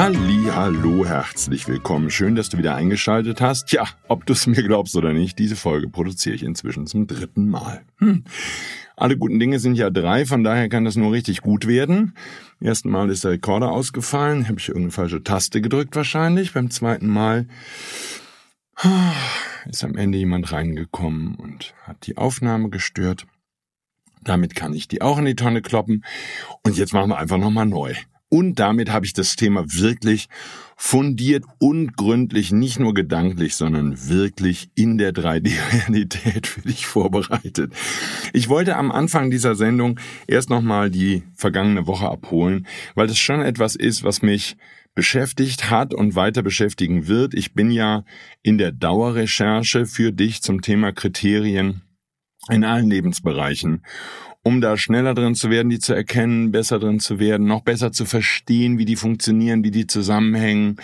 Halli, hallo, herzlich willkommen. Schön, dass du wieder eingeschaltet hast. Tja, ob du es mir glaubst oder nicht, diese Folge produziere ich inzwischen zum dritten Mal. Hm. Alle guten Dinge sind ja drei, von daher kann das nur richtig gut werden. Ersten Mal ist der Rekorder ausgefallen, habe ich irgendeine falsche Taste gedrückt wahrscheinlich. Beim zweiten Mal ist am Ende jemand reingekommen und hat die Aufnahme gestört. Damit kann ich die auch in die Tonne kloppen. Und jetzt machen wir einfach nochmal neu. Und damit habe ich das Thema wirklich fundiert und gründlich, nicht nur gedanklich, sondern wirklich in der 3D-Realität für dich vorbereitet. Ich wollte am Anfang dieser Sendung erst nochmal die vergangene Woche abholen, weil das schon etwas ist, was mich beschäftigt hat und weiter beschäftigen wird. Ich bin ja in der Dauerrecherche für dich zum Thema Kriterien in allen Lebensbereichen um da schneller drin zu werden, die zu erkennen, besser drin zu werden, noch besser zu verstehen, wie die funktionieren, wie die zusammenhängen.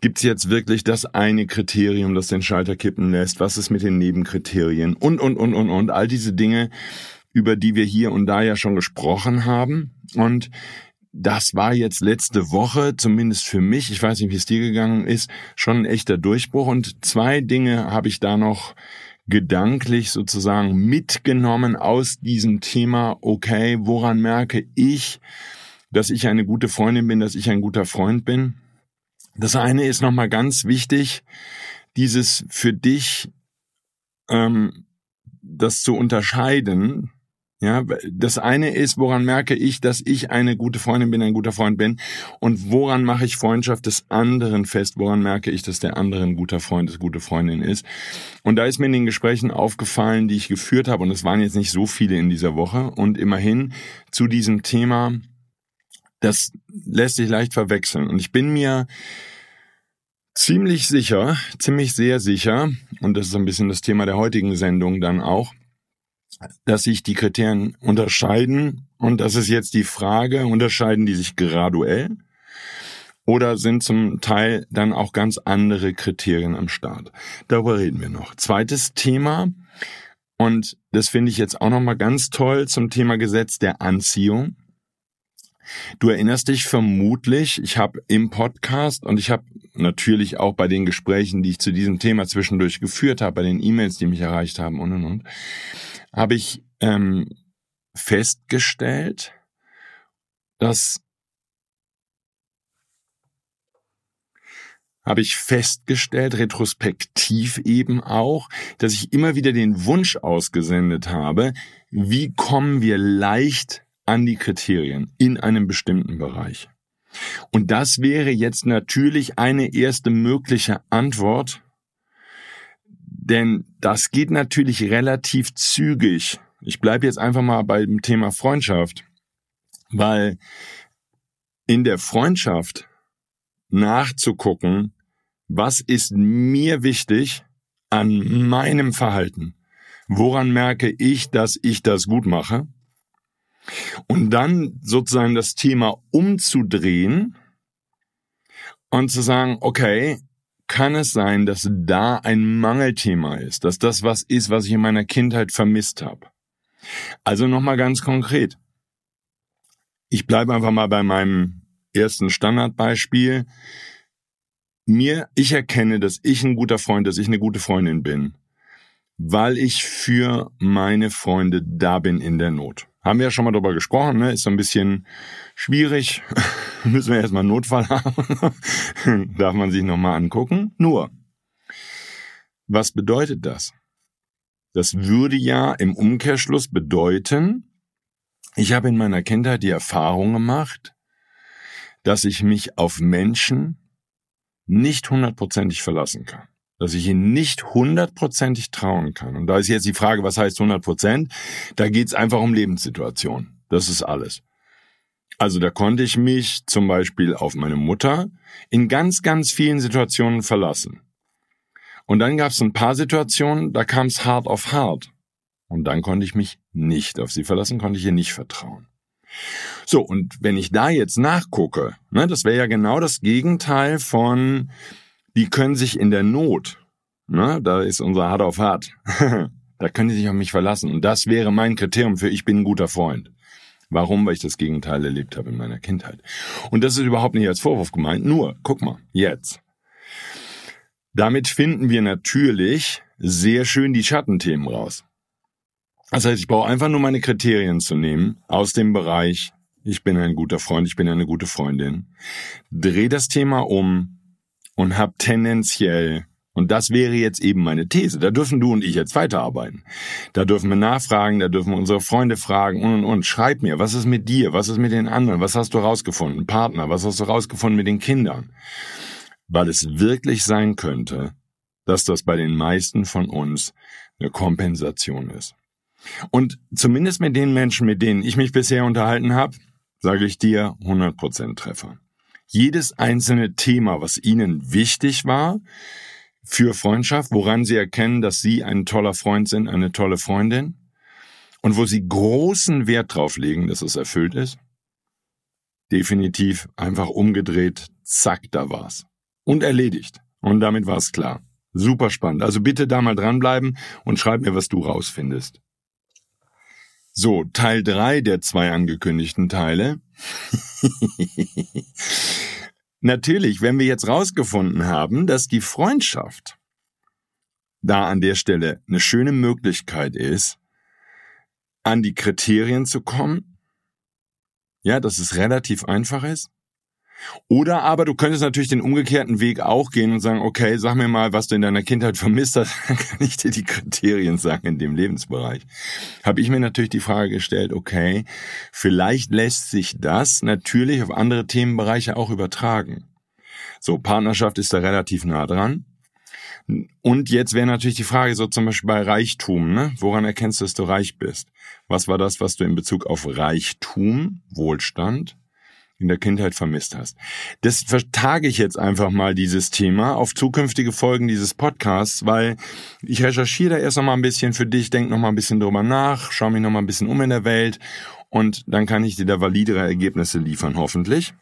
Gibt es jetzt wirklich das eine Kriterium, das den Schalter kippen lässt? Was ist mit den Nebenkriterien? Und, und, und, und, und. All diese Dinge, über die wir hier und da ja schon gesprochen haben. Und das war jetzt letzte Woche, zumindest für mich, ich weiß nicht, wie es dir gegangen ist, schon ein echter Durchbruch. Und zwei Dinge habe ich da noch gedanklich sozusagen mitgenommen aus diesem Thema, okay, woran merke ich, dass ich eine gute Freundin bin, dass ich ein guter Freund bin? Das eine ist nochmal ganz wichtig, dieses für dich, ähm, das zu unterscheiden, ja, das eine ist, woran merke ich, dass ich eine gute Freundin bin, ein guter Freund bin? Und woran mache ich Freundschaft des anderen fest? Woran merke ich, dass der andere ein guter Freund, eine gute Freundin ist? Und da ist mir in den Gesprächen aufgefallen, die ich geführt habe, und es waren jetzt nicht so viele in dieser Woche, und immerhin zu diesem Thema, das lässt sich leicht verwechseln. Und ich bin mir ziemlich sicher, ziemlich sehr sicher, und das ist ein bisschen das Thema der heutigen Sendung dann auch, dass sich die Kriterien unterscheiden. Und das ist jetzt die Frage, unterscheiden die sich graduell? Oder sind zum Teil dann auch ganz andere Kriterien am Start? Darüber reden wir noch. Zweites Thema, und das finde ich jetzt auch nochmal ganz toll zum Thema Gesetz der Anziehung. Du erinnerst dich vermutlich, ich habe im Podcast und ich habe natürlich auch bei den Gesprächen, die ich zu diesem Thema zwischendurch geführt habe, bei den E-Mails, die mich erreicht haben und und und, habe ich ähm, festgestellt, dass habe ich festgestellt, retrospektiv eben auch, dass ich immer wieder den Wunsch ausgesendet habe, wie kommen wir leicht an die Kriterien in einem bestimmten Bereich. Und das wäre jetzt natürlich eine erste mögliche Antwort denn das geht natürlich relativ zügig. Ich bleibe jetzt einfach mal beim Thema Freundschaft, weil in der Freundschaft nachzugucken, was ist mir wichtig an meinem Verhalten? Woran merke ich, dass ich das gut mache? Und dann sozusagen das Thema umzudrehen und zu sagen, okay, kann es sein, dass da ein Mangelthema ist, dass das was ist, was ich in meiner Kindheit vermisst habe. Also nochmal ganz konkret. Ich bleibe einfach mal bei meinem ersten Standardbeispiel. Mir, ich erkenne, dass ich ein guter Freund, dass ich eine gute Freundin bin, weil ich für meine Freunde da bin in der Not. Haben wir ja schon mal drüber gesprochen, ne? Ist so ein bisschen schwierig. Müssen wir erstmal einen Notfall haben. Darf man sich nochmal angucken. Nur, was bedeutet das? Das würde ja im Umkehrschluss bedeuten, ich habe in meiner Kindheit die Erfahrung gemacht, dass ich mich auf Menschen nicht hundertprozentig verlassen kann. Dass ich ihnen nicht hundertprozentig trauen kann. Und da ist jetzt die Frage, was heißt hundertprozent? Da geht es einfach um Lebenssituationen. Das ist alles. Also da konnte ich mich zum Beispiel auf meine Mutter in ganz, ganz vielen Situationen verlassen. Und dann gab es ein paar Situationen, da kam es hart auf hart. Und dann konnte ich mich nicht auf sie verlassen, konnte ich ihr nicht vertrauen. So, und wenn ich da jetzt nachgucke, ne, das wäre ja genau das Gegenteil von, die können sich in der Not, ne, da ist unser hart auf hart, da können die sich auf mich verlassen. Und das wäre mein Kriterium für ich bin ein guter Freund. Warum? Weil ich das Gegenteil erlebt habe in meiner Kindheit. Und das ist überhaupt nicht als Vorwurf gemeint. Nur, guck mal, jetzt. Damit finden wir natürlich sehr schön die Schattenthemen raus. Das heißt, ich brauche einfach nur meine Kriterien zu nehmen aus dem Bereich, ich bin ein guter Freund, ich bin eine gute Freundin, dreh das Thema um und hab tendenziell und das wäre jetzt eben meine These. Da dürfen du und ich jetzt weiterarbeiten. Da dürfen wir nachfragen, da dürfen wir unsere Freunde fragen und und und. Schreib mir, was ist mit dir? Was ist mit den anderen? Was hast du rausgefunden? Partner, was hast du rausgefunden mit den Kindern? Weil es wirklich sein könnte, dass das bei den meisten von uns eine Kompensation ist. Und zumindest mit den Menschen, mit denen ich mich bisher unterhalten habe, sage ich dir 100% Treffer. Jedes einzelne Thema, was ihnen wichtig war, für Freundschaft, woran sie erkennen, dass sie ein toller Freund sind, eine tolle Freundin und wo sie großen Wert drauf legen, dass es erfüllt ist? Definitiv einfach umgedreht, zack, da war's. Und erledigt. Und damit war's klar. Super spannend. Also bitte da mal dranbleiben und schreib mir, was du rausfindest. So, Teil drei der zwei angekündigten Teile. Natürlich, wenn wir jetzt rausgefunden haben, dass die Freundschaft da an der Stelle eine schöne Möglichkeit ist, an die Kriterien zu kommen, ja, dass es relativ einfach ist, oder aber du könntest natürlich den umgekehrten Weg auch gehen und sagen, okay, sag mir mal, was du in deiner Kindheit vermisst hast, dann kann ich dir die Kriterien sagen in dem Lebensbereich. Habe ich mir natürlich die Frage gestellt, okay, vielleicht lässt sich das natürlich auf andere Themenbereiche auch übertragen. So, Partnerschaft ist da relativ nah dran. Und jetzt wäre natürlich die Frage, so zum Beispiel bei Reichtum, ne? woran erkennst du, dass du reich bist? Was war das, was du in Bezug auf Reichtum, Wohlstand, in der Kindheit vermisst hast. Das vertage ich jetzt einfach mal dieses Thema auf zukünftige Folgen dieses Podcasts, weil ich recherchiere da erst noch mal ein bisschen für dich, denk noch mal ein bisschen drüber nach, schaue mich noch mal ein bisschen um in der Welt und dann kann ich dir da validere Ergebnisse liefern, hoffentlich.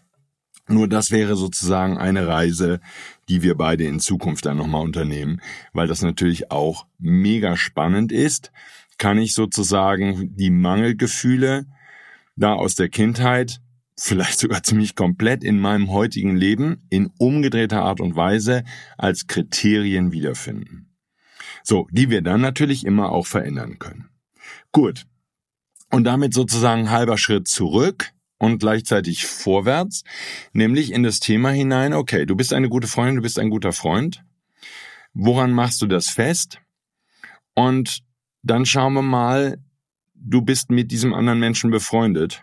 Nur das wäre sozusagen eine Reise, die wir beide in Zukunft dann nochmal unternehmen, weil das natürlich auch mega spannend ist. Kann ich sozusagen die Mangelgefühle da aus der Kindheit vielleicht sogar ziemlich komplett in meinem heutigen Leben in umgedrehter Art und Weise als Kriterien wiederfinden. So, die wir dann natürlich immer auch verändern können. Gut. Und damit sozusagen halber Schritt zurück und gleichzeitig vorwärts, nämlich in das Thema hinein, okay, du bist eine gute Freundin, du bist ein guter Freund. Woran machst du das fest? Und dann schauen wir mal, du bist mit diesem anderen Menschen befreundet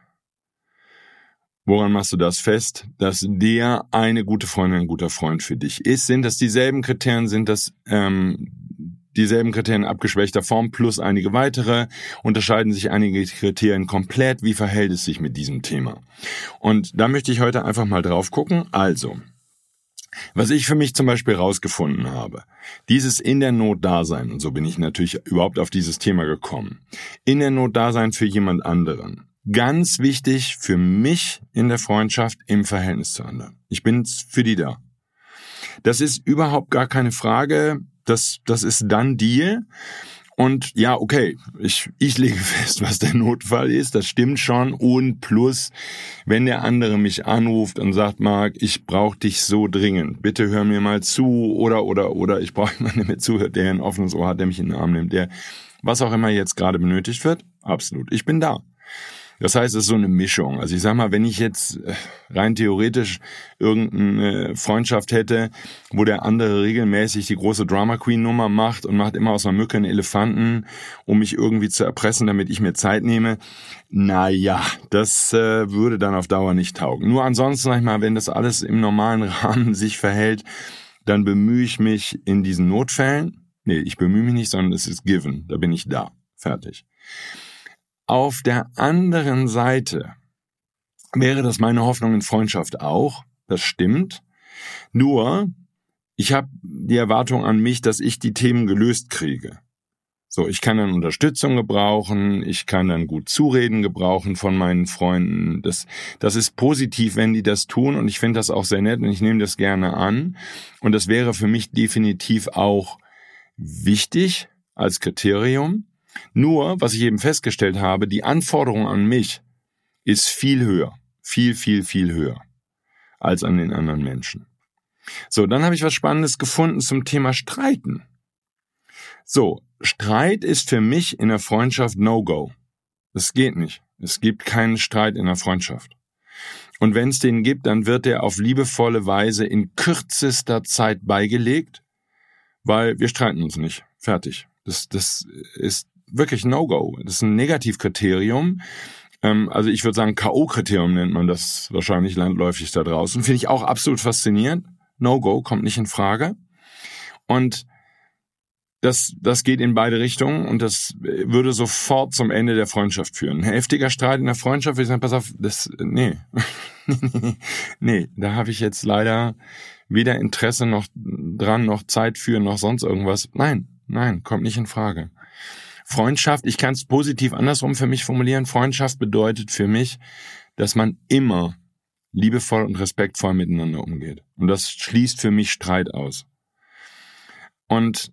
Woran machst du das fest, dass der eine gute Freundin, ein guter Freund für dich ist? Sind das dieselben Kriterien? Sind das ähm, dieselben Kriterien abgeschwächter Form plus einige weitere? Unterscheiden sich einige Kriterien komplett? Wie verhält es sich mit diesem Thema? Und da möchte ich heute einfach mal drauf gucken. Also, was ich für mich zum Beispiel rausgefunden habe, dieses in der Not Dasein, und so bin ich natürlich überhaupt auf dieses Thema gekommen, in der Not Dasein für jemand anderen ganz wichtig für mich in der Freundschaft im Verhältnis zu anderen. Ich bin für die da. Das ist überhaupt gar keine Frage. Das, das ist dann Deal. Und ja, okay, ich, ich lege fest, was der Notfall ist, das stimmt schon. Und plus, wenn der andere mich anruft und sagt, Marc, ich brauche dich so dringend, bitte hör mir mal zu oder oder oder ich brauche jemanden, der mir zuhört, der ein offenes Ohr hat, der mich in den Arm nimmt, der was auch immer jetzt gerade benötigt wird, absolut, ich bin da. Das heißt, es ist so eine Mischung. Also ich sag mal, wenn ich jetzt äh, rein theoretisch irgendeine Freundschaft hätte, wo der andere regelmäßig die große Drama Queen Nummer macht und macht immer aus einer Mücke einen Elefanten, um mich irgendwie zu erpressen, damit ich mir Zeit nehme, na ja, das äh, würde dann auf Dauer nicht taugen. Nur ansonsten, sag ich mal, wenn das alles im normalen Rahmen sich verhält, dann bemühe ich mich in diesen Notfällen, nee, ich bemühe mich nicht, sondern es ist given, da bin ich da, fertig. Auf der anderen Seite wäre das meine Hoffnung in Freundschaft auch, das stimmt. Nur, ich habe die Erwartung an mich, dass ich die Themen gelöst kriege. So, ich kann dann Unterstützung gebrauchen, ich kann dann gut Zureden gebrauchen von meinen Freunden. Das, das ist positiv, wenn die das tun und ich finde das auch sehr nett und ich nehme das gerne an. Und das wäre für mich definitiv auch wichtig als Kriterium. Nur, was ich eben festgestellt habe, die Anforderung an mich ist viel höher. Viel, viel, viel höher als an den anderen Menschen. So, dann habe ich was Spannendes gefunden zum Thema Streiten. So, Streit ist für mich in der Freundschaft No-Go. Es geht nicht. Es gibt keinen Streit in der Freundschaft. Und wenn es den gibt, dann wird er auf liebevolle Weise in kürzester Zeit beigelegt, weil wir streiten uns nicht. Fertig. Das, das ist wirklich No-Go. Das ist ein Negativkriterium. Ähm, also ich würde sagen, K.O.-Kriterium nennt man das wahrscheinlich landläufig da draußen. Finde ich auch absolut faszinierend. No-Go kommt nicht in Frage. Und das, das geht in beide Richtungen und das würde sofort zum Ende der Freundschaft führen. Ein heftiger Streit in der Freundschaft, ich sage, pass auf, das, nee. nee, da habe ich jetzt leider weder Interesse noch dran, noch Zeit für, noch sonst irgendwas. Nein, nein, kommt nicht in Frage. Freundschaft, ich kann es positiv andersrum für mich formulieren. Freundschaft bedeutet für mich, dass man immer liebevoll und respektvoll miteinander umgeht. Und das schließt für mich Streit aus. Und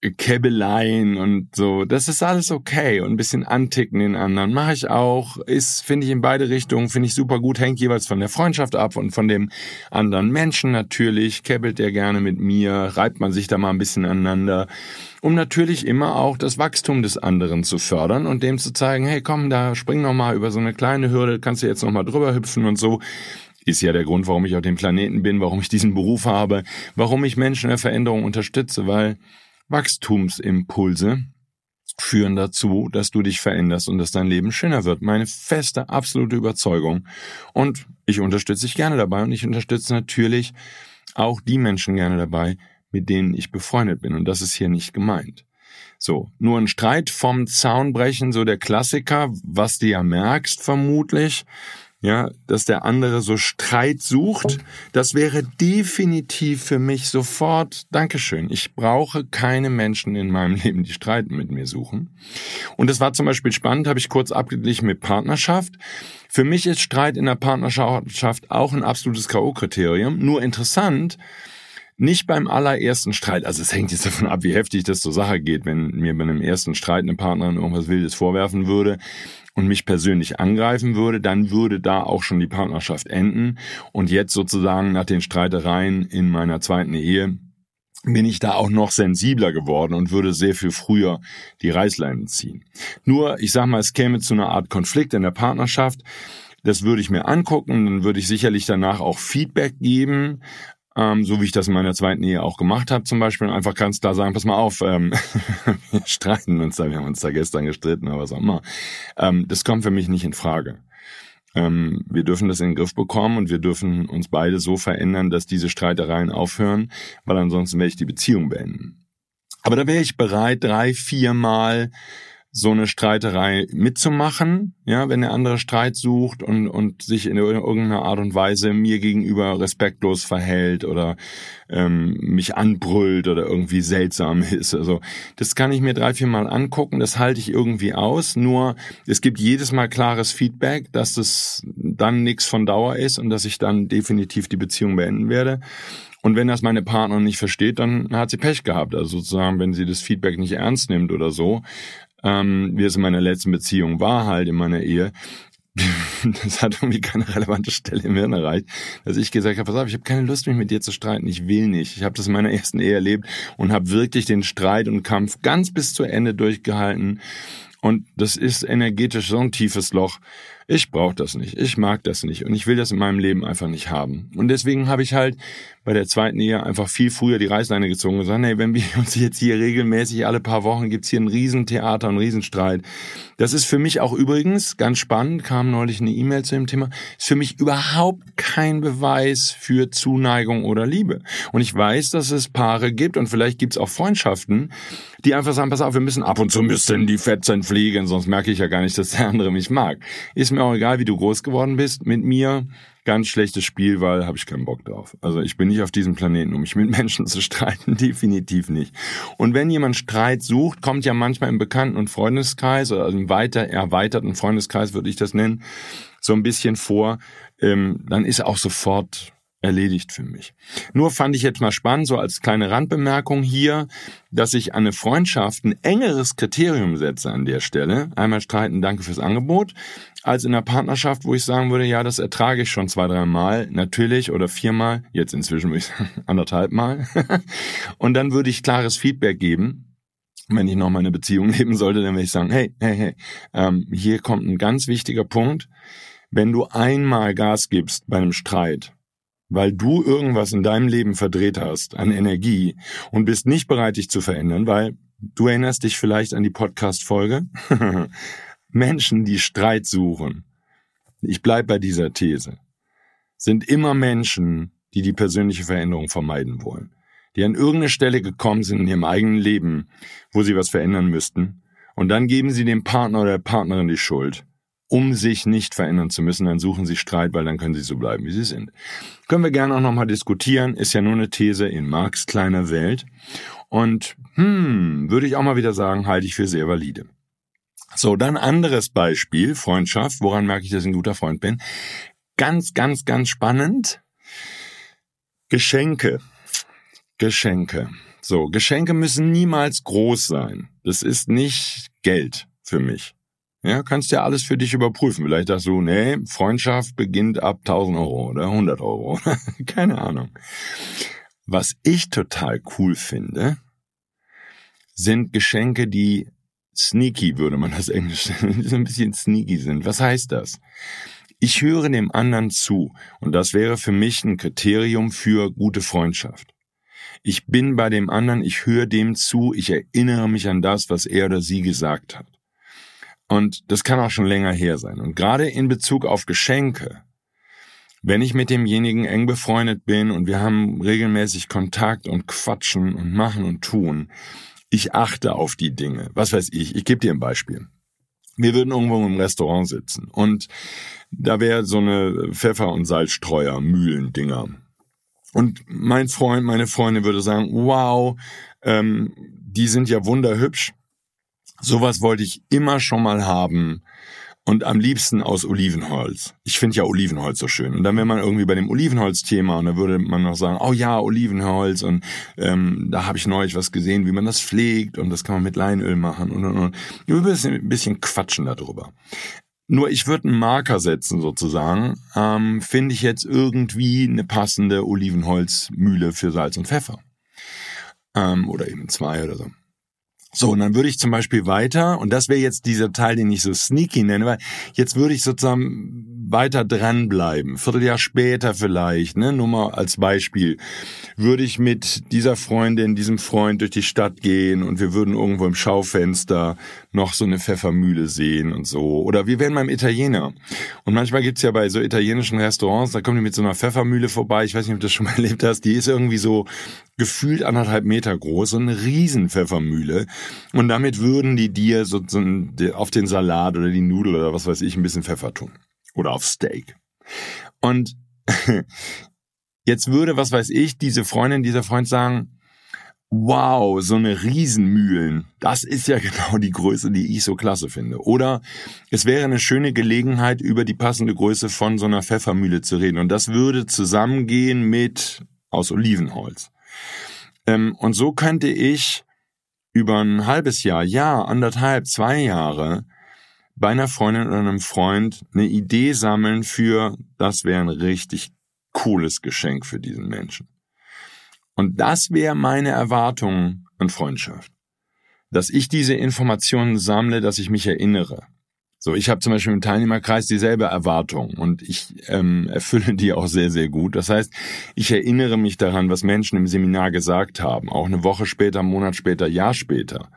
Käbeleien und so, das ist alles okay und ein bisschen anticken den anderen. Mache ich auch, ist finde ich in beide Richtungen, finde ich super gut, hängt jeweils von der Freundschaft ab und von dem anderen Menschen natürlich, käbbelt der gerne mit mir, reibt man sich da mal ein bisschen aneinander, um natürlich immer auch das Wachstum des anderen zu fördern und dem zu zeigen, hey komm, da spring noch mal über so eine kleine Hürde, kannst du jetzt noch mal drüber hüpfen und so? Ist ja der Grund, warum ich auf dem Planeten bin, warum ich diesen Beruf habe, warum ich Menschen in der Veränderung unterstütze, weil Wachstumsimpulse führen dazu, dass du dich veränderst und dass dein Leben schöner wird. Meine feste, absolute Überzeugung. Und ich unterstütze dich gerne dabei und ich unterstütze natürlich auch die Menschen gerne dabei, mit denen ich befreundet bin. Und das ist hier nicht gemeint. So, nur ein Streit vom Zaun brechen, so der Klassiker, was du ja merkst vermutlich, ja, dass der andere so Streit sucht, das wäre definitiv für mich sofort Dankeschön. Ich brauche keine Menschen in meinem Leben, die Streiten mit mir suchen. Und das war zum Beispiel spannend, habe ich kurz abgeglichen mit Partnerschaft. Für mich ist Streit in der Partnerschaft auch ein absolutes K.O.-Kriterium. Nur interessant, nicht beim allerersten Streit, also es hängt jetzt davon ab, wie heftig das zur Sache geht, wenn mir bei einem ersten Streit eine Partnerin irgendwas Wildes vorwerfen würde und mich persönlich angreifen würde, dann würde da auch schon die Partnerschaft enden. Und jetzt sozusagen nach den Streitereien in meiner zweiten Ehe bin ich da auch noch sensibler geworden und würde sehr viel früher die Reißleine ziehen. Nur, ich sag mal, es käme zu einer Art Konflikt in der Partnerschaft. Das würde ich mir angucken, dann würde ich sicherlich danach auch Feedback geben, ähm, so wie ich das in meiner zweiten Ehe auch gemacht habe, zum Beispiel, einfach ganz klar sagen, pass mal auf, ähm, wir streiten uns da, wir haben uns da gestern gestritten oder was auch immer. Ähm, das kommt für mich nicht in Frage. Ähm, wir dürfen das in den Griff bekommen und wir dürfen uns beide so verändern, dass diese Streitereien aufhören, weil ansonsten werde ich die Beziehung beenden. Aber da wäre ich bereit, drei, viermal so eine Streiterei mitzumachen, ja, wenn der andere Streit sucht und, und sich in irgendeiner Art und Weise mir gegenüber respektlos verhält oder ähm, mich anbrüllt oder irgendwie seltsam ist. Also das kann ich mir drei, vier Mal angucken, das halte ich irgendwie aus. Nur es gibt jedes Mal klares Feedback, dass das dann nichts von Dauer ist und dass ich dann definitiv die Beziehung beenden werde. Und wenn das meine Partnerin nicht versteht, dann hat sie Pech gehabt. Also sozusagen, wenn sie das Feedback nicht ernst nimmt oder so, ähm, wie es in meiner letzten Beziehung war, halt in meiner Ehe, das hat irgendwie keine relevante Stelle im Hirn erreicht, dass ich gesagt habe, pass auf, ich habe keine Lust, mich mit dir zu streiten, ich will nicht. Ich habe das in meiner ersten Ehe erlebt und habe wirklich den Streit und Kampf ganz bis zu Ende durchgehalten Und das ist energetisch so ein tiefes Loch. Ich brauche das nicht. Ich mag das nicht. Und ich will das in meinem Leben einfach nicht haben. Und deswegen habe ich halt bei der zweiten Ehe einfach viel früher die Reißleine gezogen und gesagt, hey, wenn wir uns jetzt hier regelmäßig alle paar Wochen gibt's hier ein Riesentheater, einen Riesenstreit. Das ist für mich auch übrigens ganz spannend, kam neulich eine E-Mail zu dem Thema, ist für mich überhaupt kein Beweis für Zuneigung oder Liebe. Und ich weiß, dass es Paare gibt und vielleicht gibt's auch Freundschaften, die einfach sagen, pass auf, wir müssen ab und zu müssen die Fetzen fliegen, sonst merke ich ja gar nicht, dass der andere mich mag. Ist mir auch egal, wie du groß geworden bist mit mir ganz schlechtes Spiel, weil habe ich keinen Bock drauf. Also ich bin nicht auf diesem Planeten, um mich mit Menschen zu streiten, definitiv nicht. Und wenn jemand Streit sucht, kommt ja manchmal im Bekannten- und Freundeskreis oder im weiter erweiterten Freundeskreis würde ich das nennen, so ein bisschen vor, ähm, dann ist auch sofort erledigt für mich. Nur fand ich jetzt mal spannend, so als kleine Randbemerkung hier, dass ich eine Freundschaft ein engeres Kriterium setze an der Stelle. Einmal streiten, danke fürs Angebot, als in einer Partnerschaft, wo ich sagen würde, ja, das ertrage ich schon zwei, drei Mal, natürlich, oder viermal, jetzt inzwischen würde ich sagen, anderthalb Mal. Und dann würde ich klares Feedback geben. Wenn ich noch mal eine Beziehung leben sollte, dann würde ich sagen, hey, hey, hey, ähm, hier kommt ein ganz wichtiger Punkt. Wenn du einmal Gas gibst bei einem Streit, weil du irgendwas in deinem Leben verdreht hast an Energie und bist nicht bereit, dich zu verändern, weil du erinnerst dich vielleicht an die Podcast-Folge. Menschen, die Streit suchen, ich bleib bei dieser These, sind immer Menschen, die die persönliche Veränderung vermeiden wollen, die an irgendeine Stelle gekommen sind in ihrem eigenen Leben, wo sie was verändern müssten, und dann geben sie dem Partner oder der Partnerin die Schuld um sich nicht verändern zu müssen, dann suchen sie Streit, weil dann können sie so bleiben, wie sie sind. Können wir gerne auch nochmal diskutieren, ist ja nur eine These in Marx kleiner Welt. Und hm, würde ich auch mal wieder sagen, halte ich für sehr valide. So, dann anderes Beispiel, Freundschaft, woran merke ich, dass ich ein guter Freund bin. Ganz, ganz, ganz spannend. Geschenke. Geschenke. So, Geschenke müssen niemals groß sein. Das ist nicht Geld für mich. Ja, kannst ja alles für dich überprüfen. Vielleicht sagst du, nee, Freundschaft beginnt ab 1000 Euro oder 100 Euro. Keine Ahnung. Was ich total cool finde, sind Geschenke, die sneaky, würde man das Englisch nennen, so ein bisschen sneaky sind. Was heißt das? Ich höre dem anderen zu und das wäre für mich ein Kriterium für gute Freundschaft. Ich bin bei dem anderen, ich höre dem zu, ich erinnere mich an das, was er oder sie gesagt hat. Und das kann auch schon länger her sein. Und gerade in Bezug auf Geschenke, wenn ich mit demjenigen eng befreundet bin und wir haben regelmäßig Kontakt und quatschen und machen und tun, ich achte auf die Dinge. Was weiß ich? Ich gebe dir ein Beispiel. Wir würden irgendwo im Restaurant sitzen und da wäre so eine Pfeffer- und Salzstreuer, Mühlendinger. Und mein Freund, meine Freundin würde sagen, wow, ähm, die sind ja wunderhübsch. Sowas wollte ich immer schon mal haben. Und am liebsten aus Olivenholz. Ich finde ja Olivenholz so schön. Und dann wäre man irgendwie bei dem Olivenholz-Thema und da würde man noch sagen, oh ja, Olivenholz und ähm, da habe ich neulich was gesehen, wie man das pflegt und das kann man mit Leinöl machen und und und. Ein bisschen, ein bisschen quatschen darüber. Nur ich würde einen Marker setzen sozusagen. Ähm, Finde ich jetzt irgendwie eine passende Olivenholzmühle für Salz und Pfeffer. Ähm, oder eben zwei oder so. So, und dann würde ich zum Beispiel weiter, und das wäre jetzt dieser Teil, den ich so sneaky nenne, weil jetzt würde ich sozusagen weiter dranbleiben. Vierteljahr später vielleicht, ne, nur mal als Beispiel, würde ich mit dieser Freundin, diesem Freund durch die Stadt gehen und wir würden irgendwo im Schaufenster noch so eine Pfeffermühle sehen und so. Oder wir wären beim Italiener. Und manchmal gibt's ja bei so italienischen Restaurants, da kommen die mit so einer Pfeffermühle vorbei. Ich weiß nicht, ob du das schon mal erlebt hast. Die ist irgendwie so gefühlt anderthalb Meter groß, so eine riesen Pfeffermühle. Und damit würden die dir so, so auf den Salat oder die Nudel oder was weiß ich ein bisschen Pfeffer tun. Oder auf Steak. Und jetzt würde, was weiß ich, diese Freundin, dieser Freund sagen, wow, so eine Riesenmühlen, das ist ja genau die Größe, die ich so klasse finde. Oder es wäre eine schöne Gelegenheit, über die passende Größe von so einer Pfeffermühle zu reden. Und das würde zusammengehen mit aus Olivenholz. Ähm, und so könnte ich über ein halbes Jahr, Jahr, anderthalb, zwei Jahre bei einer Freundin oder einem Freund eine Idee sammeln für, das wäre ein richtig cooles Geschenk für diesen Menschen. Und das wäre meine Erwartung an Freundschaft. dass ich diese Informationen sammle, dass ich mich erinnere. So, ich habe zum Beispiel im Teilnehmerkreis dieselbe Erwartung und ich ähm, erfülle die auch sehr, sehr gut. Das heißt, ich erinnere mich daran, was Menschen im Seminar gesagt haben, auch eine Woche später, einen Monat später, Jahr später.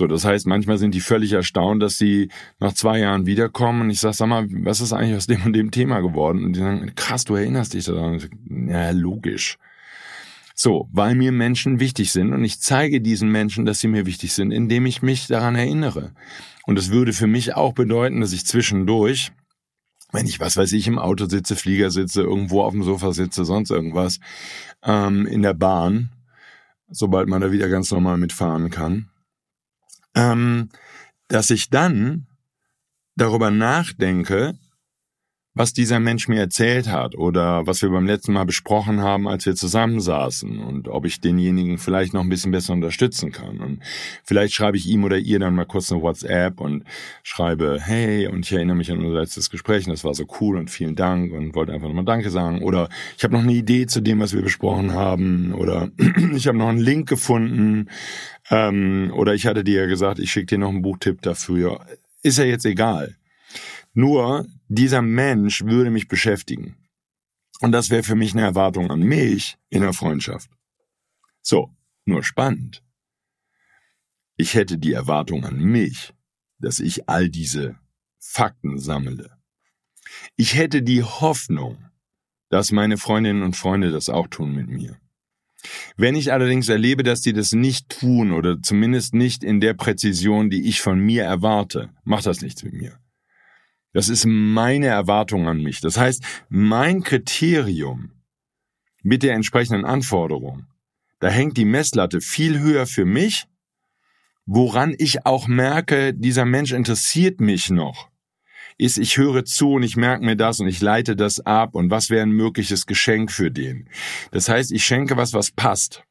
So, das heißt, manchmal sind die völlig erstaunt, dass sie nach zwei Jahren wiederkommen und ich sage, sag mal, was ist eigentlich aus dem und dem Thema geworden? Und die sagen, krass, du erinnerst dich daran. Ja, logisch. So, weil mir Menschen wichtig sind und ich zeige diesen Menschen, dass sie mir wichtig sind, indem ich mich daran erinnere. Und es würde für mich auch bedeuten, dass ich zwischendurch, wenn ich, was weiß ich, im Auto sitze, Flieger sitze, irgendwo auf dem Sofa sitze, sonst irgendwas, ähm, in der Bahn, sobald man da wieder ganz normal mitfahren kann, ähm, dass ich dann darüber nachdenke, was dieser Mensch mir erzählt hat oder was wir beim letzten Mal besprochen haben, als wir zusammensaßen und ob ich denjenigen vielleicht noch ein bisschen besser unterstützen kann. Und vielleicht schreibe ich ihm oder ihr dann mal kurz eine WhatsApp und schreibe, hey, und ich erinnere mich an unser letztes Gespräch und das war so cool und vielen Dank und wollte einfach nochmal Danke sagen. Oder ich habe noch eine Idee zu dem, was wir besprochen haben. Oder ich habe noch einen Link gefunden. Ähm, oder ich hatte dir ja gesagt, ich schicke dir noch einen Buchtipp dafür. Ist ja jetzt egal. Nur dieser Mensch würde mich beschäftigen. Und das wäre für mich eine Erwartung an mich in der Freundschaft. So, nur spannend. Ich hätte die Erwartung an mich, dass ich all diese Fakten sammle. Ich hätte die Hoffnung, dass meine Freundinnen und Freunde das auch tun mit mir. Wenn ich allerdings erlebe, dass die das nicht tun oder zumindest nicht in der Präzision, die ich von mir erwarte, macht das nichts mit mir. Das ist meine Erwartung an mich. Das heißt, mein Kriterium mit der entsprechenden Anforderung, da hängt die Messlatte viel höher für mich, woran ich auch merke, dieser Mensch interessiert mich noch, ist, ich höre zu und ich merke mir das und ich leite das ab und was wäre ein mögliches Geschenk für den. Das heißt, ich schenke was, was passt.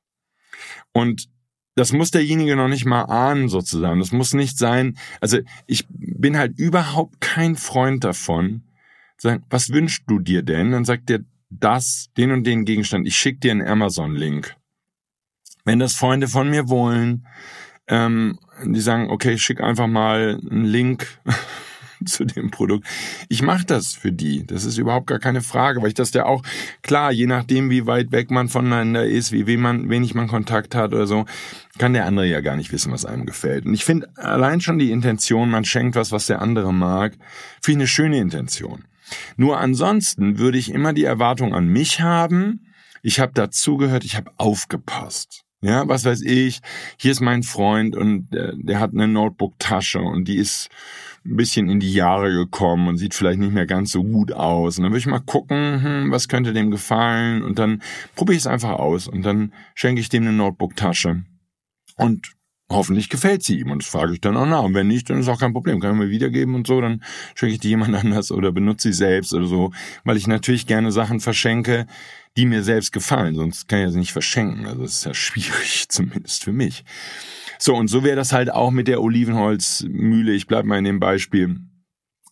Und das muss derjenige noch nicht mal ahnen sozusagen. Das muss nicht sein. Also ich bin halt überhaupt kein Freund davon. Sagen, was wünschst du dir denn? Dann sagt der das, den und den Gegenstand. Ich schicke dir einen Amazon-Link. Wenn das Freunde von mir wollen, ähm, die sagen, okay, schick einfach mal einen Link zu dem Produkt. Ich mache das für die. Das ist überhaupt gar keine Frage, weil ich das ja auch, klar, je nachdem, wie weit weg man voneinander ist, wie wen man, wenig man Kontakt hat oder so, kann der andere ja gar nicht wissen, was einem gefällt. Und ich finde allein schon die Intention, man schenkt was, was der andere mag, finde ich eine schöne Intention. Nur ansonsten würde ich immer die Erwartung an mich haben, ich habe dazugehört, ich habe aufgepasst. Ja, was weiß ich, hier ist mein Freund und der, der hat eine Notebook-Tasche und die ist ein bisschen in die Jahre gekommen und sieht vielleicht nicht mehr ganz so gut aus. Und dann würde ich mal gucken, hm, was könnte dem gefallen und dann probiere ich es einfach aus und dann schenke ich dem eine Notebook-Tasche. Und hoffentlich gefällt sie ihm und das frage ich dann auch nach. Und wenn nicht, dann ist auch kein Problem. Kann ich mir wiedergeben und so, dann schenke ich die jemand anders oder benutze sie selbst oder so, weil ich natürlich gerne Sachen verschenke, die mir selbst gefallen, sonst kann ich sie nicht verschenken. Also das ist ja schwierig, zumindest für mich. So, und so wäre das halt auch mit der Olivenholzmühle. Ich bleib mal in dem Beispiel.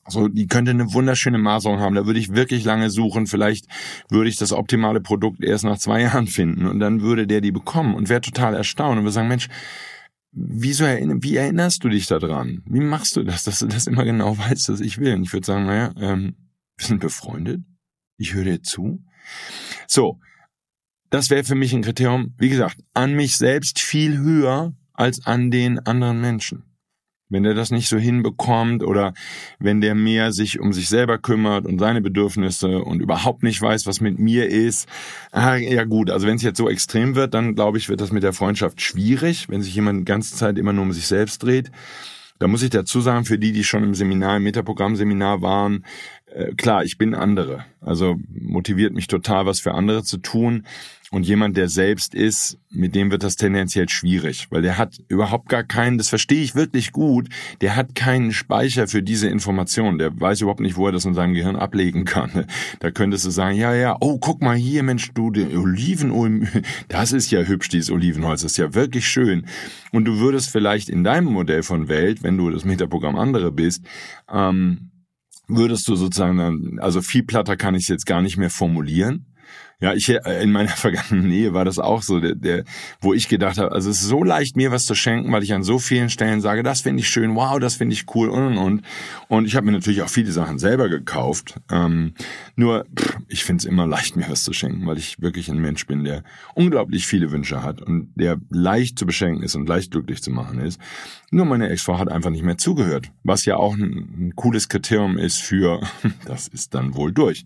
So, die könnte eine wunderschöne Maserung haben. Da würde ich wirklich lange suchen. Vielleicht würde ich das optimale Produkt erst nach zwei Jahren finden und dann würde der die bekommen und wäre total erstaunt und würde sagen, Mensch, wieso erinner, wie erinnerst du dich daran? Wie machst du das, dass du das immer genau weißt, was ich will? Und ich würde sagen, naja, ähm, wir sind befreundet. Ich höre dir zu. So, das wäre für mich ein Kriterium, wie gesagt, an mich selbst viel höher als an den anderen Menschen. Wenn der das nicht so hinbekommt oder wenn der mehr sich um sich selber kümmert und seine Bedürfnisse und überhaupt nicht weiß, was mit mir ist, ah, ja gut, also wenn es jetzt so extrem wird, dann glaube ich, wird das mit der Freundschaft schwierig, wenn sich jemand die ganze Zeit immer nur um sich selbst dreht. Da muss ich dazu sagen, für die, die schon im Seminar, im Metaprogramm-Seminar waren, äh, klar, ich bin andere. Also motiviert mich total, was für andere zu tun. Und jemand, der selbst ist, mit dem wird das tendenziell schwierig, weil der hat überhaupt gar keinen, das verstehe ich wirklich gut, der hat keinen Speicher für diese Information. Der weiß überhaupt nicht, wo er das in seinem Gehirn ablegen kann. Da könntest du sagen, ja, ja, oh, guck mal hier, Mensch, du, Olivenöl, das ist ja hübsch, dieses Olivenholz, das ist ja wirklich schön. Und du würdest vielleicht in deinem Modell von Welt, wenn du das Metaprogramm andere bist, ähm, würdest du sozusagen also viel platter kann ich es jetzt gar nicht mehr formulieren, Ja, ich äh, in meiner vergangenen Nähe war das auch so, der, der, wo ich gedacht habe, also es ist so leicht, mir was zu schenken, weil ich an so vielen Stellen sage, das finde ich schön, wow, das finde ich cool und und und. Und ich habe mir natürlich auch viele Sachen selber gekauft. Ähm, nur, pff, ich finde es immer leicht, mir was zu schenken, weil ich wirklich ein Mensch bin, der unglaublich viele Wünsche hat und der leicht zu beschenken ist und leicht glücklich zu machen ist. Nur meine Ex-Frau hat einfach nicht mehr zugehört, was ja auch ein, ein cooles Kriterium ist für, das ist dann wohl durch.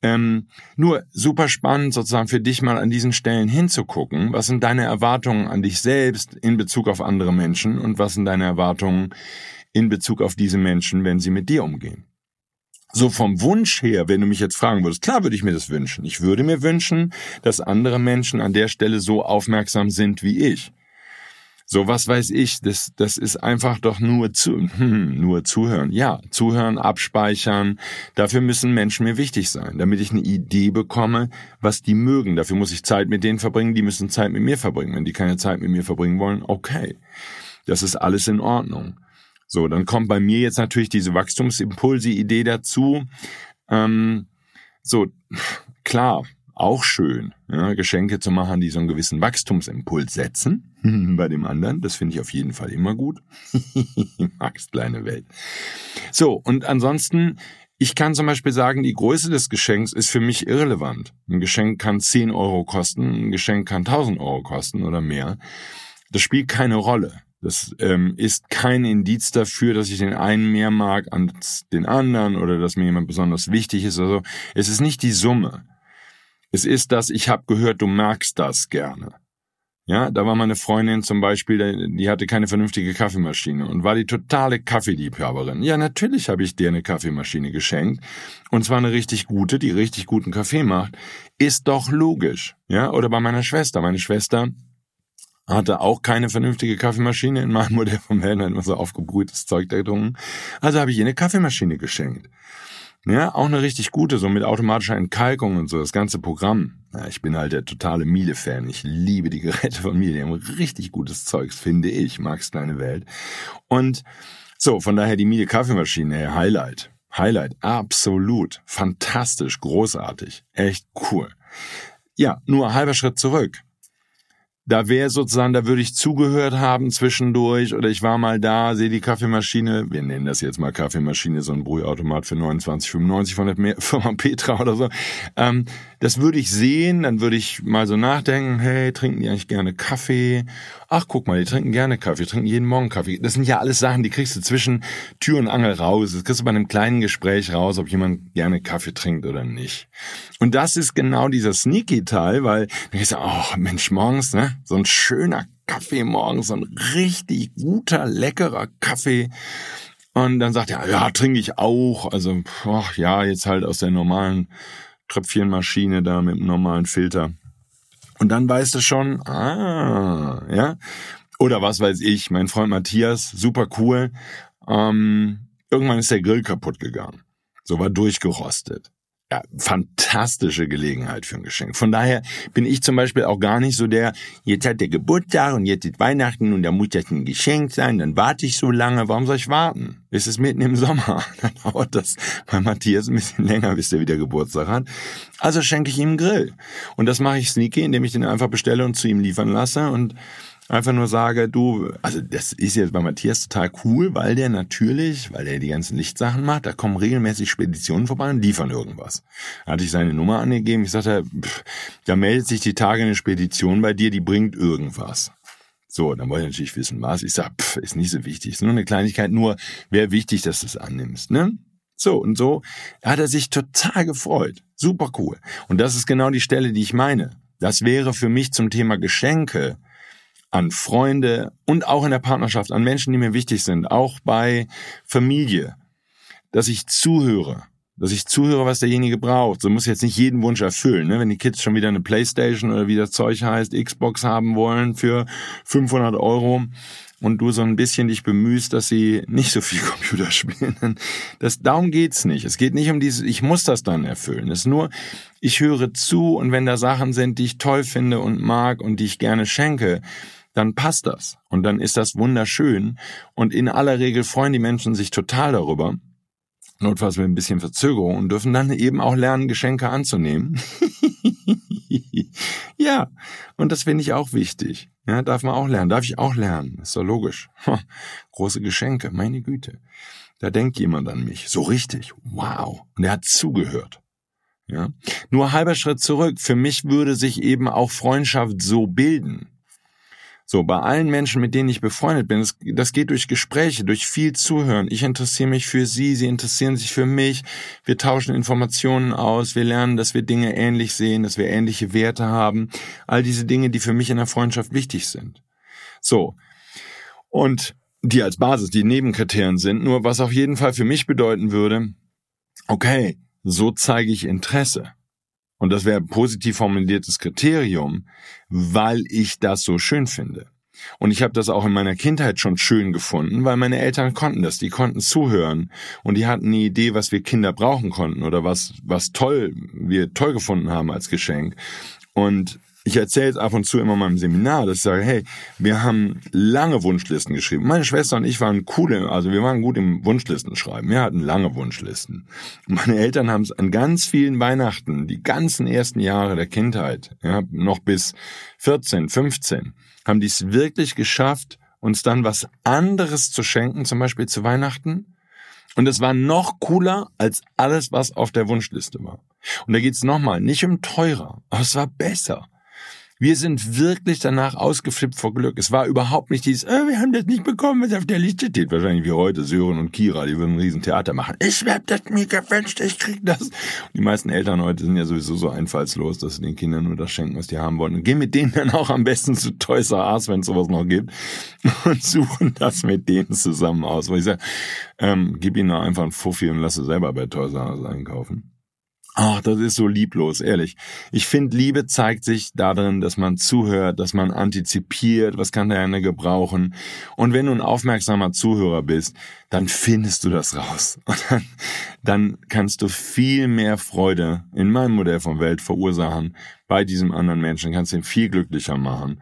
Ähm, nur super spannend sozusagen für dich mal an diesen Stellen hinzugucken. Was sind deine Erwartungen an dich selbst in Bezug auf andere Menschen und was sind deine Erwartungen in Bezug auf diese Menschen, wenn sie mit dir umgehen? So vom Wunsch her, wenn du mich jetzt fragen würdest, klar würde ich mir das wünschen. Ich würde mir wünschen, dass andere Menschen an der Stelle so aufmerksam sind wie ich. So, was weiß ich, das, das ist einfach doch nur zu, hm, nur zuhören. Ja, zuhören, abspeichern. Dafür müssen Menschen mir wichtig sein, damit ich eine Idee bekomme, was die mögen. Dafür muss ich Zeit mit denen verbringen, die müssen Zeit mit mir verbringen. Wenn die keine Zeit mit mir verbringen wollen, okay. Das ist alles in Ordnung. So, dann kommt bei mir jetzt natürlich diese Wachstumsimpulse-Idee dazu. Ähm, so, klar, auch schön, ja, Geschenke zu machen, die so einen gewissen Wachstumsimpuls setzen bei dem anderen. Das finde ich auf jeden Fall immer gut. Max kleine Welt. So, und ansonsten, ich kann zum Beispiel sagen, die Größe des Geschenks ist für mich irrelevant. Ein Geschenk kann 10 Euro kosten, ein Geschenk kann 1000 Euro kosten oder mehr. Das spielt keine Rolle. Das ähm, ist kein Indiz dafür, dass ich den einen mehr mag als den anderen oder dass mir jemand besonders wichtig ist. Also es ist nicht die Summe. Es ist das, ich habe gehört, du magst das gerne. Ja, da war meine Freundin zum Beispiel, die hatte keine vernünftige Kaffeemaschine und war die totale Kaffeeliebhaberin. Ja, natürlich habe ich dir eine Kaffeemaschine geschenkt. Und zwar eine richtig gute, die richtig guten Kaffee macht. Ist doch logisch. Ja, oder bei meiner Schwester. Meine Schwester hatte auch keine vernünftige Kaffeemaschine. In meinem Modell vom Helden immer so aufgebrühtes Zeug da getrunken. Also habe ich ihr eine Kaffeemaschine geschenkt. Ja, auch eine richtig gute, so mit automatischer Entkalkung und so, das ganze Programm. Ja, ich bin halt der totale Miele-Fan. Ich liebe die Geräte von Miele. Die haben richtig gutes Zeugs, finde ich. Mag's kleine Welt. Und so, von daher die Miele Kaffeemaschine, Highlight. Highlight, absolut. Fantastisch, großartig. Echt cool. Ja, nur halber Schritt zurück da wäre sozusagen, da würde ich zugehört haben zwischendurch oder ich war mal da, sehe die Kaffeemaschine, wir nennen das jetzt mal Kaffeemaschine, so ein Brühautomat für 29,95 von der Firma Petra oder so. Ähm, das würde ich sehen, dann würde ich mal so nachdenken, hey, trinken die eigentlich gerne Kaffee? Ach, guck mal, die trinken gerne Kaffee, trinken jeden Morgen Kaffee. Das sind ja alles Sachen, die kriegst du zwischen Tür und Angel raus. Das kriegst du bei einem kleinen Gespräch raus, ob jemand gerne Kaffee trinkt oder nicht. Und das ist genau dieser Sneaky-Teil, weil dann denkst du, oh Mensch, morgens, ne, so ein schöner Kaffee morgens, so ein richtig guter, leckerer Kaffee. Und dann sagt er, ja, trinke ich auch. Also, ach, ja, jetzt halt aus der normalen Tröpfchenmaschine da mit einem normalen Filter. Und dann weißt du schon, ah, ja. Oder was weiß ich, mein Freund Matthias, super cool. Ähm, irgendwann ist der Grill kaputt gegangen. So war durchgerostet ja, fantastische Gelegenheit für ein Geschenk. Von daher bin ich zum Beispiel auch gar nicht so der, jetzt hat der Geburtstag und jetzt ist Weihnachten und da muss das ein Geschenk sein, dann warte ich so lange, warum soll ich warten? Es ist mitten im Sommer, dann dauert das bei Matthias ein bisschen länger, bis der wieder Geburtstag hat. Also schenke ich ihm einen Grill. Und das mache ich sneaky, indem ich den einfach bestelle und zu ihm liefern lasse und einfach nur sage, du, also das ist jetzt bei Matthias total cool, weil der natürlich, weil der die ganzen Lichtsachen macht, da kommen regelmäßig Speditionen vorbei und liefern irgendwas. Da hatte ich seine Nummer angegeben, ich sagte, pff, da meldet sich die Tage eine Spedition bei dir, die bringt irgendwas. So, dann wollte ich natürlich wissen, was. Ich sag, pff, ist nicht so wichtig, ist nur eine Kleinigkeit, nur wäre wichtig, dass du es annimmst, ne? So und so hat er sich total gefreut. Super cool. Und das ist genau die Stelle, die ich meine. Das wäre für mich zum Thema Geschenke an Freunde und auch in der Partnerschaft, an Menschen, die mir wichtig sind, auch bei Familie, dass ich zuhöre, dass ich zuhöre, was derjenige braucht. So muss jetzt nicht jeden Wunsch erfüllen. Ne? Wenn die Kids schon wieder eine Playstation oder wie das Zeug heißt, Xbox haben wollen für 500 Euro und du so ein bisschen dich bemühst, dass sie nicht so viel Computer spielen. Das, darum geht's nicht. Es geht nicht um dieses, ich muss das dann erfüllen. Es ist nur, ich höre zu und wenn da Sachen sind, die ich toll finde und mag und die ich gerne schenke, dann passt das. Und dann ist das wunderschön. Und in aller Regel freuen die Menschen sich total darüber. notfalls mit ein bisschen Verzögerung und dürfen dann eben auch lernen, Geschenke anzunehmen. ja, und das finde ich auch wichtig. Ja, darf man auch lernen, darf ich auch lernen, ist doch logisch. Große Geschenke, meine Güte. Da denkt jemand an mich, so richtig, wow. Und er hat zugehört. Ja, nur halber Schritt zurück. Für mich würde sich eben auch Freundschaft so bilden. So, bei allen Menschen, mit denen ich befreundet bin, das, das geht durch Gespräche, durch viel Zuhören. Ich interessiere mich für sie, sie interessieren sich für mich. Wir tauschen Informationen aus, wir lernen, dass wir Dinge ähnlich sehen, dass wir ähnliche Werte haben. All diese Dinge, die für mich in der Freundschaft wichtig sind. So. Und die als Basis, die Nebenkriterien sind. Nur was auf jeden Fall für mich bedeuten würde, okay, so zeige ich Interesse. Und das wäre positiv formuliertes Kriterium, weil ich das so schön finde. Und ich habe das auch in meiner Kindheit schon schön gefunden, weil meine Eltern konnten das, die konnten zuhören und die hatten eine Idee, was wir Kinder brauchen konnten oder was was toll wir toll gefunden haben als Geschenk. Und ich erzähle jetzt ab und zu immer mal im Seminar, dass ich sage, hey, wir haben lange Wunschlisten geschrieben. Meine Schwester und ich waren coole, also wir waren gut im Wunschlisten schreiben. Wir hatten lange Wunschlisten. meine Eltern haben es an ganz vielen Weihnachten, die ganzen ersten Jahre der Kindheit, ja, noch bis 14, 15, haben die es wirklich geschafft, uns dann was anderes zu schenken, zum Beispiel zu Weihnachten. Und es war noch cooler als alles, was auf der Wunschliste war. Und da geht's nochmal, nicht um teurer, aber es war besser. Wir sind wirklich danach ausgeflippt vor Glück. Es war überhaupt nicht dieses, äh, wir haben das nicht bekommen, was auf der Liste steht. Wahrscheinlich wie heute Sören und Kira, die würden ein Riesentheater machen. Ich hab das mir gewünscht, ich krieg das. Und die meisten Eltern heute sind ja sowieso so einfallslos, dass sie den Kindern nur das schenken, was die haben wollen. Und gehen mit denen dann auch am besten zu Toys R Us, wenn es sowas noch gibt. Und suchen das mit denen zusammen aus. Weil ich sage, ähm, gib ihnen einfach einen Fuffi und lass sie selber bei Toys R Us einkaufen. Ach, das ist so lieblos, ehrlich. Ich finde, Liebe zeigt sich darin, dass man zuhört, dass man antizipiert, was kann der eine gebrauchen. Und wenn du ein aufmerksamer Zuhörer bist, dann findest du das raus. Und dann, dann kannst du viel mehr Freude in meinem Modell von Welt verursachen bei diesem anderen Menschen, kannst ihn viel glücklicher machen.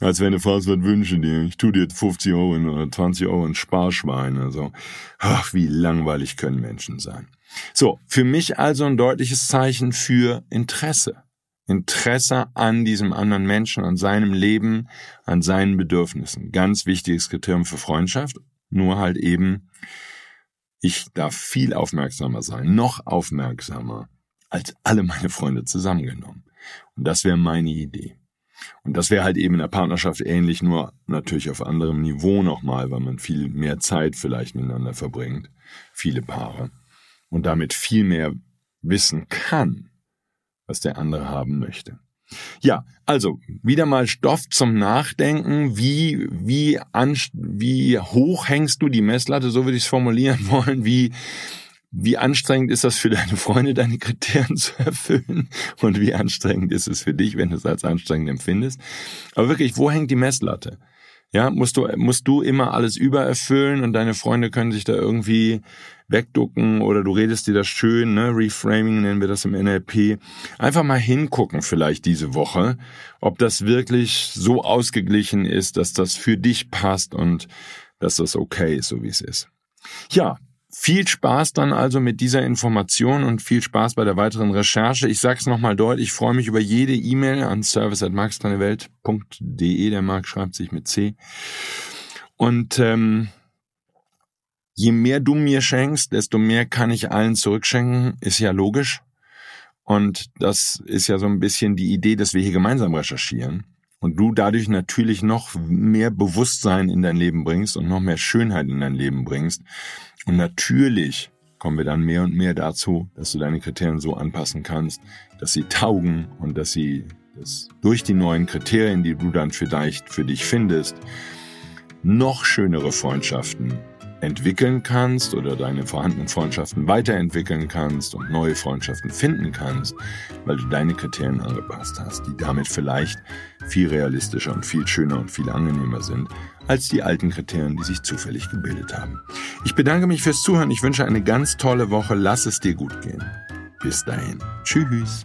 Als wenn du fragst, was wünsche dir? Ich tu dir 50 Euro oder 20 Euro in Sparschwein. Also, ach, wie langweilig können Menschen sein. So, für mich also ein deutliches Zeichen für Interesse. Interesse an diesem anderen Menschen, an seinem Leben, an seinen Bedürfnissen. Ganz wichtiges Kriterium für Freundschaft. Nur halt eben, ich darf viel aufmerksamer sein, noch aufmerksamer als alle meine Freunde zusammengenommen. Und das wäre meine Idee. Und das wäre halt eben in der Partnerschaft ähnlich, nur natürlich auf anderem Niveau nochmal, weil man viel mehr Zeit vielleicht miteinander verbringt. Viele Paare und damit viel mehr wissen kann, was der andere haben möchte. Ja, also wieder mal Stoff zum Nachdenken. Wie wie an, wie hoch hängst du die Messlatte? So würde ich es formulieren wollen. Wie wie anstrengend ist das für deine Freunde, deine Kriterien zu erfüllen? Und wie anstrengend ist es für dich, wenn du es als anstrengend empfindest? Aber wirklich, wo hängt die Messlatte? Ja, musst du, musst du immer alles übererfüllen und deine Freunde können sich da irgendwie wegducken oder du redest dir das schön, ne? Reframing nennen wir das im NLP. Einfach mal hingucken vielleicht diese Woche, ob das wirklich so ausgeglichen ist, dass das für dich passt und dass das okay ist, so wie es ist. Ja, viel Spaß dann also mit dieser Information und viel Spaß bei der weiteren Recherche. Ich sage es nochmal deutlich, ich freue mich über jede E-Mail an service.markskeinewelt.de. Der Mark schreibt sich mit C. Und ähm, je mehr du mir schenkst, desto mehr kann ich allen zurückschenken, ist ja logisch. Und das ist ja so ein bisschen die Idee, dass wir hier gemeinsam recherchieren und du dadurch natürlich noch mehr Bewusstsein in dein Leben bringst und noch mehr Schönheit in dein Leben bringst. Und natürlich kommen wir dann mehr und mehr dazu, dass du deine Kriterien so anpassen kannst, dass sie taugen und dass sie dass durch die neuen Kriterien, die du dann vielleicht für dich findest, noch schönere Freundschaften entwickeln kannst oder deine vorhandenen Freundschaften weiterentwickeln kannst und neue Freundschaften finden kannst, weil du deine Kriterien angepasst hast, die damit vielleicht viel realistischer und viel schöner und viel angenehmer sind als die alten Kriterien, die sich zufällig gebildet haben. Ich bedanke mich fürs Zuhören. Ich wünsche eine ganz tolle Woche. Lass es dir gut gehen. Bis dahin. Tschüss.